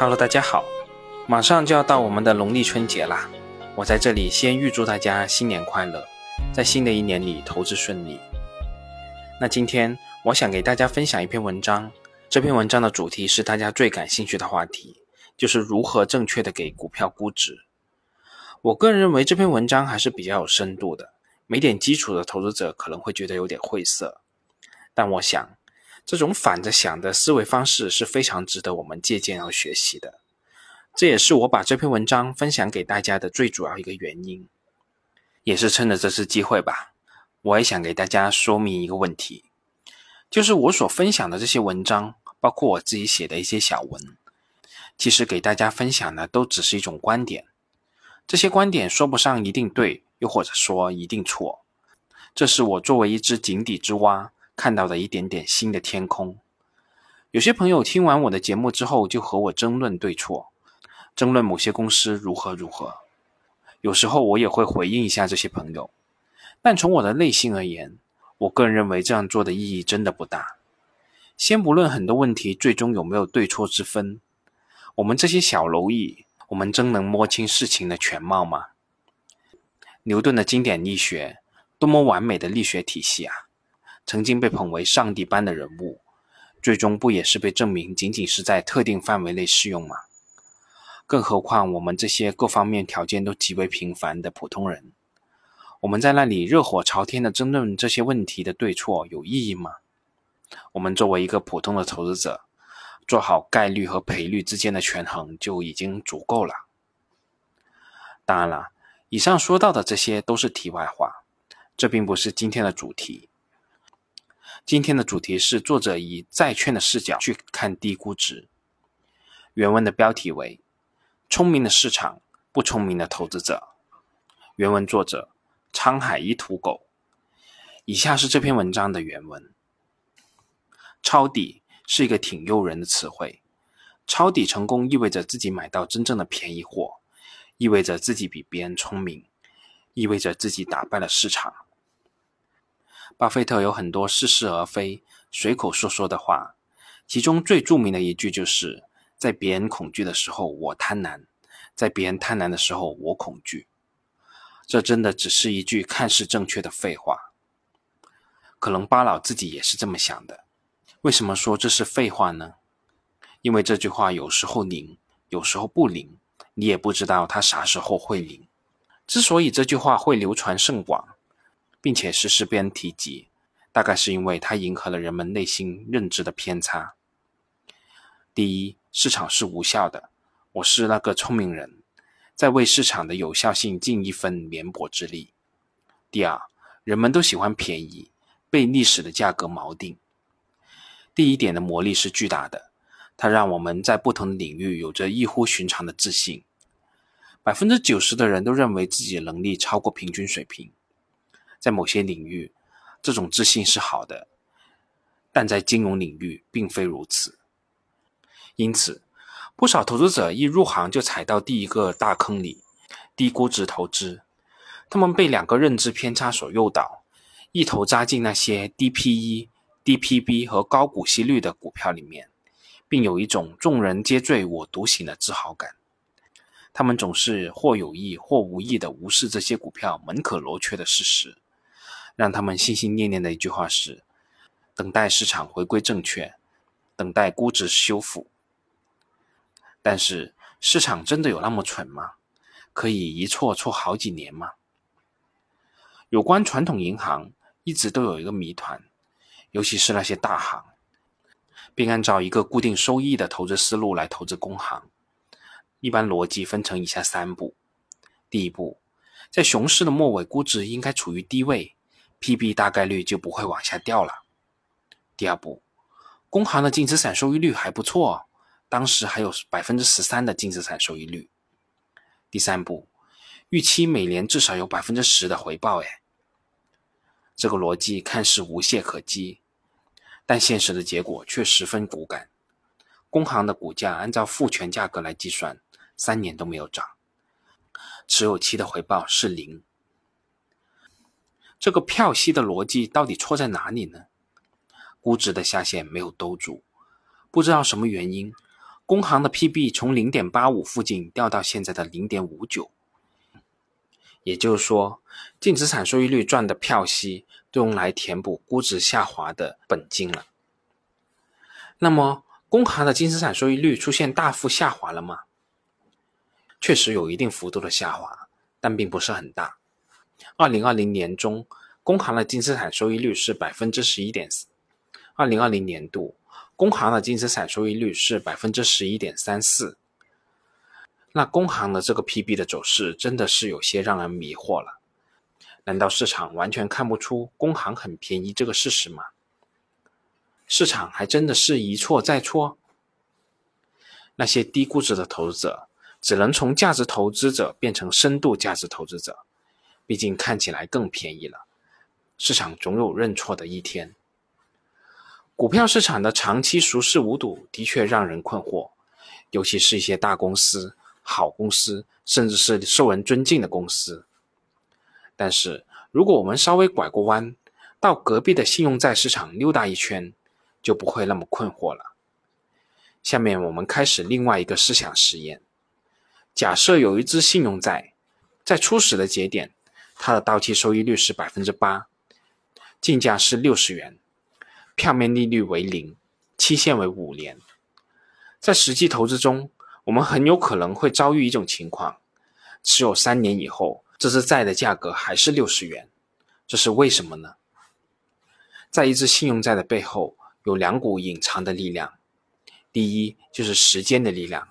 Hello，大家好，马上就要到我们的农历春节啦！我在这里先预祝大家新年快乐，在新的一年里投资顺利。那今天我想给大家分享一篇文章，这篇文章的主题是大家最感兴趣的话题，就是如何正确的给股票估值。我个人认为这篇文章还是比较有深度的，没点基础的投资者可能会觉得有点晦涩，但我想。这种反着想的思维方式是非常值得我们借鉴和学习的，这也是我把这篇文章分享给大家的最主要一个原因，也是趁着这次机会吧，我也想给大家说明一个问题，就是我所分享的这些文章，包括我自己写的一些小文，其实给大家分享的都只是一种观点，这些观点说不上一定对，又或者说一定错，这是我作为一只井底之蛙。看到的一点点新的天空。有些朋友听完我的节目之后，就和我争论对错，争论某些公司如何如何。有时候我也会回应一下这些朋友，但从我的内心而言，我个人认为这样做的意义真的不大。先不论很多问题最终有没有对错之分，我们这些小蝼蚁，我们真能摸清事情的全貌吗？牛顿的经典力学，多么完美的力学体系啊！曾经被捧为上帝般的人物，最终不也是被证明仅仅是在特定范围内适用吗？更何况我们这些各方面条件都极为平凡的普通人，我们在那里热火朝天的争论这些问题的对错有意义吗？我们作为一个普通的投资者，做好概率和赔率之间的权衡就已经足够了。当然了，以上说到的这些都是题外话，这并不是今天的主题。今天的主题是作者以债券的视角去看低估值。原文的标题为“聪明的市场，不聪明的投资者”。原文作者沧海一土狗。以下是这篇文章的原文。抄底是一个挺诱人的词汇。抄底成功意味着自己买到真正的便宜货，意味着自己比别人聪明，意味着自己打败了市场。巴菲特有很多似是而非、随口说说的话，其中最著名的一句就是：“在别人恐惧的时候，我贪婪；在别人贪婪的时候，我恐惧。”这真的只是一句看似正确的废话。可能巴老自己也是这么想的。为什么说这是废话呢？因为这句话有时候灵，有时候不灵，你也不知道它啥时候会灵。之所以这句话会流传甚广，并且时时被人提及，大概是因为它迎合了人们内心认知的偏差。第一，市场是无效的，我是那个聪明人，在为市场的有效性尽一份绵薄之力。第二，人们都喜欢便宜，被历史的价格锚定。第一点的魔力是巨大的，它让我们在不同的领域有着异乎寻常的自信。百分之九十的人都认为自己的能力超过平均水平。在某些领域，这种自信是好的，但在金融领域并非如此。因此，不少投资者一入行就踩到第一个大坑里——低估值投资。他们被两个认知偏差所诱导，一头扎进那些低 P/E、低 P/B 和高股息率的股票里面，并有一种众人皆醉我独醒的自豪感。他们总是或有意或无意地无视这些股票门可罗雀的事实。让他们心心念念的一句话是：等待市场回归正确，等待估值修复。但是，市场真的有那么蠢吗？可以一错错好几年吗？有关传统银行，一直都有一个谜团，尤其是那些大行，并按照一个固定收益的投资思路来投资工行。一般逻辑分成以下三步：第一步，在熊市的末尾，估值应该处于低位。P/B 大概率就不会往下掉了。第二步，工行的净资产收益率还不错，当时还有百分之十三的净资产收益率。第三步，预期每年至少有百分之十的回报。哎，这个逻辑看似无懈可击，但现实的结果却十分骨感。工行的股价按照复权价格来计算，三年都没有涨，持有期的回报是零。这个票息的逻辑到底错在哪里呢？估值的下限没有兜住，不知道什么原因，工行的 PB 从零点八五附近掉到现在的零点五九，也就是说，净资产收益率赚的票息都用来填补估值下滑的本金了。那么，工行的净资产收益率出现大幅下滑了吗？确实有一定幅度的下滑，但并不是很大。二零二零年中，工行的净资产收益率是百分之十一点四。二零二零年度，工行的净资产收益率是百分之十一点三四。那工行的这个 PB 的走势真的是有些让人迷惑了。难道市场完全看不出工行很便宜这个事实吗？市场还真的是一错再错？那些低估值的投资者只能从价值投资者变成深度价值投资者，毕竟看起来更便宜了。市场总有认错的一天。股票市场的长期熟视无睹的确让人困惑，尤其是一些大公司、好公司，甚至是受人尊敬的公司。但是，如果我们稍微拐个弯，到隔壁的信用债市场溜达一圈，就不会那么困惑了。下面我们开始另外一个思想实验：假设有一只信用债，在初始的节点，它的到期收益率是百分之八，竞价是六十元，票面利率为零，期限为五年。在实际投资中，我们很有可能会遭遇一种情况：持有三年以后，这只债的价格还是六十元。这是为什么呢？在一只信用债的背后。有两股隐藏的力量，第一就是时间的力量，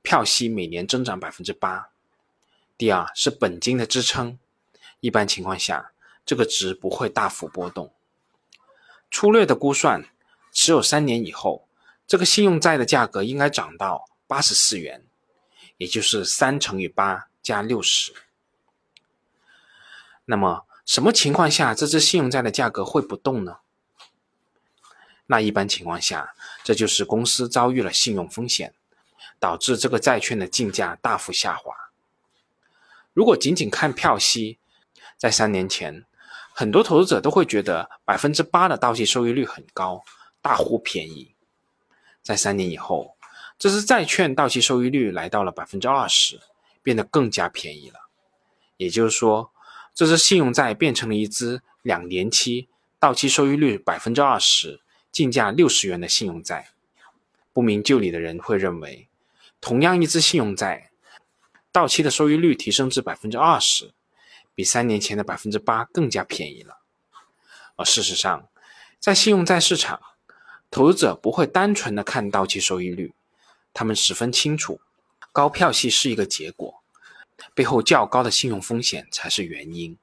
票息每年增长百分之八；第二是本金的支撑，一般情况下这个值不会大幅波动。粗略的估算，持有三年以后，这个信用债的价格应该涨到八十四元，也就是三乘以八加六十。那么什么情况下这只信用债的价格会不动呢？那一般情况下，这就是公司遭遇了信用风险，导致这个债券的竞价大幅下滑。如果仅仅看票息，在三年前，很多投资者都会觉得百分之八的到期收益率很高，大呼便宜。在三年以后，这支债券到期收益率来到了百分之二十，变得更加便宜了。也就是说，这支信用债变成了一支两年期到期收益率百分之二十。竞价六十元的信用债，不明就里的人会认为，同样一支信用债，到期的收益率提升至百分之二十，比三年前的百分之八更加便宜了。而事实上，在信用债市场，投资者不会单纯的看到期收益率，他们十分清楚，高票息是一个结果，背后较高的信用风险才是原因。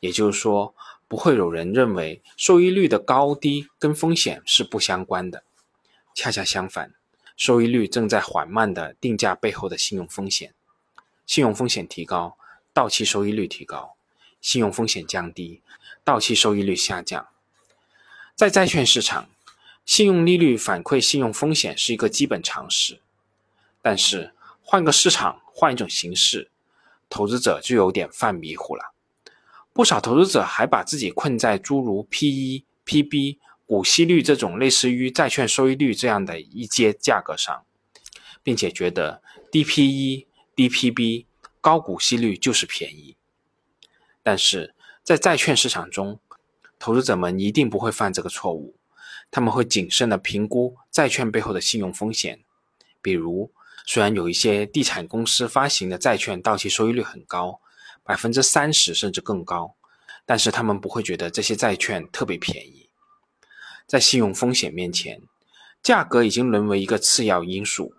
也就是说。不会有人认为收益率的高低跟风险是不相关的，恰恰相反，收益率正在缓慢的定价背后的信用风险。信用风险提高，到期收益率提高；信用风险降低，到期收益率下降。在债券市场，信用利率反馈信用风险是一个基本常识。但是换个市场，换一种形式，投资者就有点犯迷糊了。不少投资者还把自己困在诸如 P/E、P/B、股息率这种类似于债券收益率这样的一阶价格上，并且觉得低 P/E、低 P/B、高股息率就是便宜。但是在债券市场中，投资者们一定不会犯这个错误，他们会谨慎地评估债券背后的信用风险。比如，虽然有一些地产公司发行的债券到期收益率很高。百分之三十甚至更高，但是他们不会觉得这些债券特别便宜。在信用风险面前，价格已经沦为一个次要因素。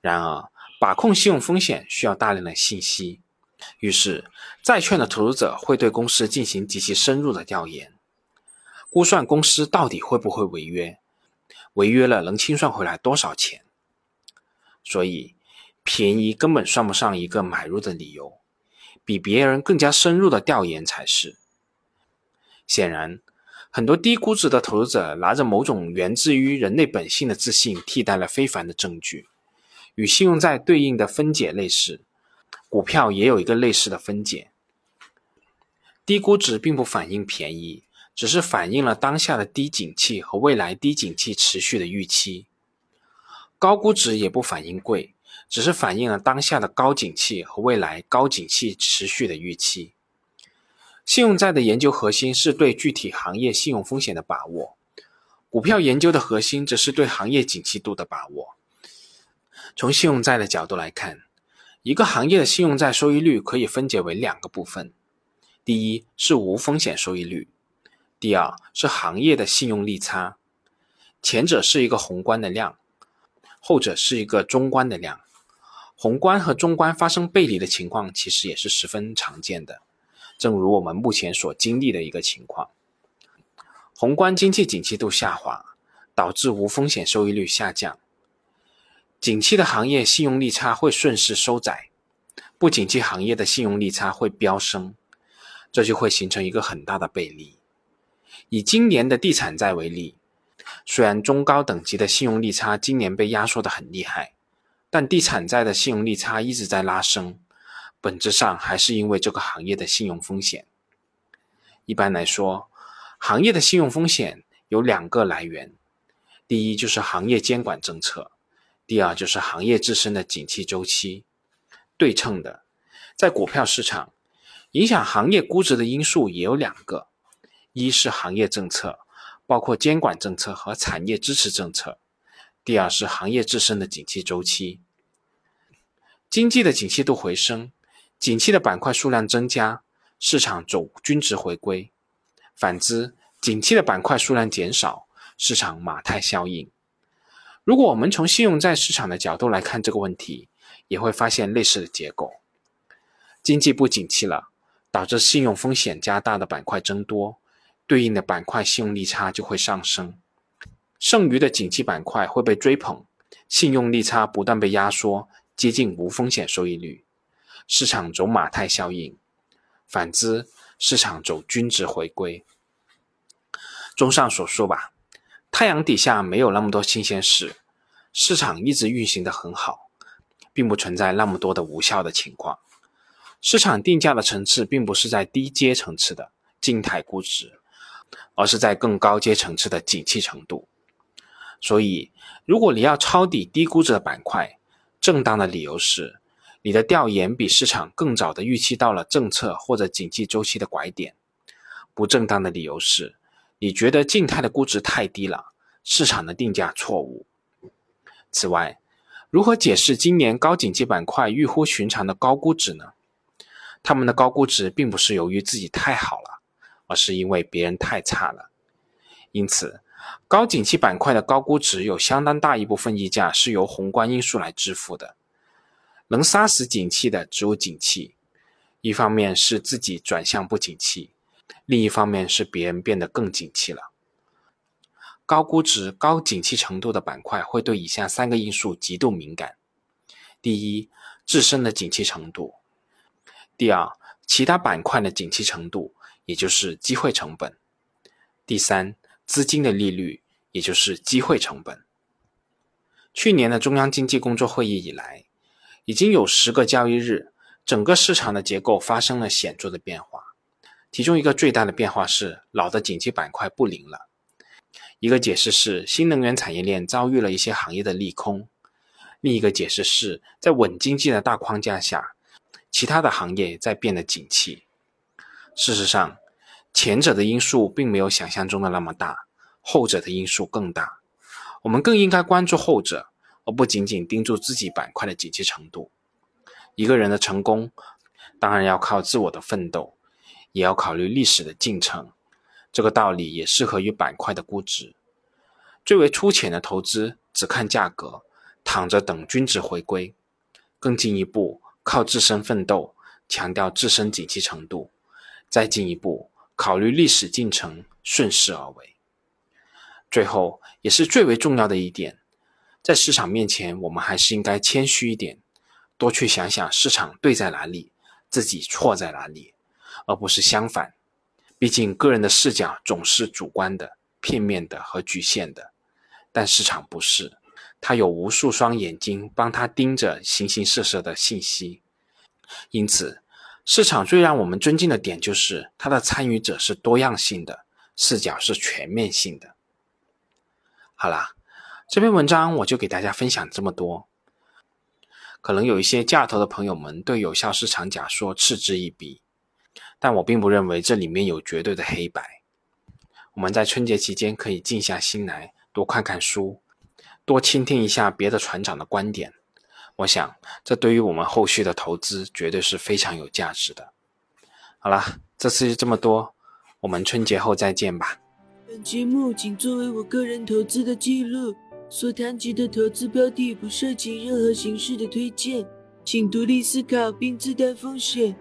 然而，把控信用风险需要大量的信息，于是债券的投资者会对公司进行极其深入的调研，估算公司到底会不会违约，违约了能清算回来多少钱。所以，便宜根本算不上一个买入的理由。比别人更加深入的调研才是。显然，很多低估值的投资者拿着某种源自于人类本性的自信，替代了非凡的证据。与信用债对应的分解类似，股票也有一个类似的分解。低估值并不反映便宜，只是反映了当下的低景气和未来低景气持续的预期。高估值也不反映贵，只是反映了当下的高景气和未来高景气持续的预期。信用债的研究核心是对具体行业信用风险的把握，股票研究的核心则是对行业景气度的把握。从信用债的角度来看，一个行业的信用债收益率可以分解为两个部分：第一是无风险收益率，第二是行业的信用利差。前者是一个宏观的量，后者是一个中观的量。宏观和中观发生背离的情况，其实也是十分常见的。正如我们目前所经历的一个情况，宏观经济景气度下滑，导致无风险收益率下降，景气的行业信用利差会顺势收窄，不景气行业的信用利差会飙升，这就会形成一个很大的背离。以今年的地产债为例，虽然中高等级的信用利差今年被压缩的很厉害，但地产债的信用利差一直在拉升。本质上还是因为这个行业的信用风险。一般来说，行业的信用风险有两个来源：第一就是行业监管政策，第二就是行业自身的景气周期。对称的，在股票市场，影响行业估值的因素也有两个：一是行业政策，包括监管政策和产业支持政策；第二是行业自身的景气周期。经济的景气度回升。景气的板块数量增加，市场走均值回归；反之，景气的板块数量减少，市场马太效应。如果我们从信用债市场的角度来看这个问题，也会发现类似的结构：经济不景气了，导致信用风险加大的板块增多，对应的板块信用利差就会上升，剩余的景气板块会被追捧，信用利差不断被压缩，接近无风险收益率。市场走马太效应，反之，市场走均值回归。综上所述吧，太阳底下没有那么多新鲜事，市场一直运行的很好，并不存在那么多的无效的情况。市场定价的层次并不是在低阶层次的静态估值，而是在更高阶层次的景气程度。所以，如果你要抄底低估值的板块，正当的理由是。你的调研比市场更早的预期到了政策或者景气周期的拐点，不正当的理由是，你觉得静态的估值太低了，市场的定价错误。此外，如何解释今年高景气板块异乎寻常的高估值呢？他们的高估值并不是由于自己太好了，而是因为别人太差了。因此，高景气板块的高估值有相当大一部分溢价是由宏观因素来支付的。能杀死景气的只有景气，一方面是自己转向不景气，另一方面是别人变得更景气了。高估值、高景气程度的板块会对以下三个因素极度敏感：第一，自身的景气程度；第二，其他板块的景气程度，也就是机会成本；第三，资金的利率，也就是机会成本。去年的中央经济工作会议以来。已经有十个交易日，整个市场的结构发生了显著的变化。其中一个最大的变化是，老的景气板块不灵了。一个解释是新能源产业链遭遇了一些行业的利空，另一个解释是在稳经济的大框架下，其他的行业在变得景气。事实上，前者的因素并没有想象中的那么大，后者的因素更大。我们更应该关注后者。而不仅仅盯住自己板块的景气程度。一个人的成功，当然要靠自我的奋斗，也要考虑历史的进程。这个道理也适合于板块的估值。最为粗浅的投资只看价格，躺着等均值回归；更进一步，靠自身奋斗，强调自身景气程度；再进一步，考虑历史进程，顺势而为。最后，也是最为重要的一点。在市场面前，我们还是应该谦虚一点，多去想想市场对在哪里，自己错在哪里，而不是相反。毕竟个人的视角总是主观的、片面的和局限的，但市场不是，它有无数双眼睛帮他盯着形形色色的信息。因此，市场最让我们尊敬的点就是它的参与者是多样性的，视角是全面性的。好啦。这篇文章我就给大家分享这么多。可能有一些价投的朋友们对有效市场假说嗤之以鼻，但我并不认为这里面有绝对的黑白。我们在春节期间可以静下心来，多看看书，多倾听一下别的船长的观点。我想，这对于我们后续的投资绝对是非常有价值的。好啦，这次就这么多，我们春节后再见吧。本节目仅作为我个人投资的记录，所谈及的投资标的不涉及任何形式的推荐，请独立思考并自担风险。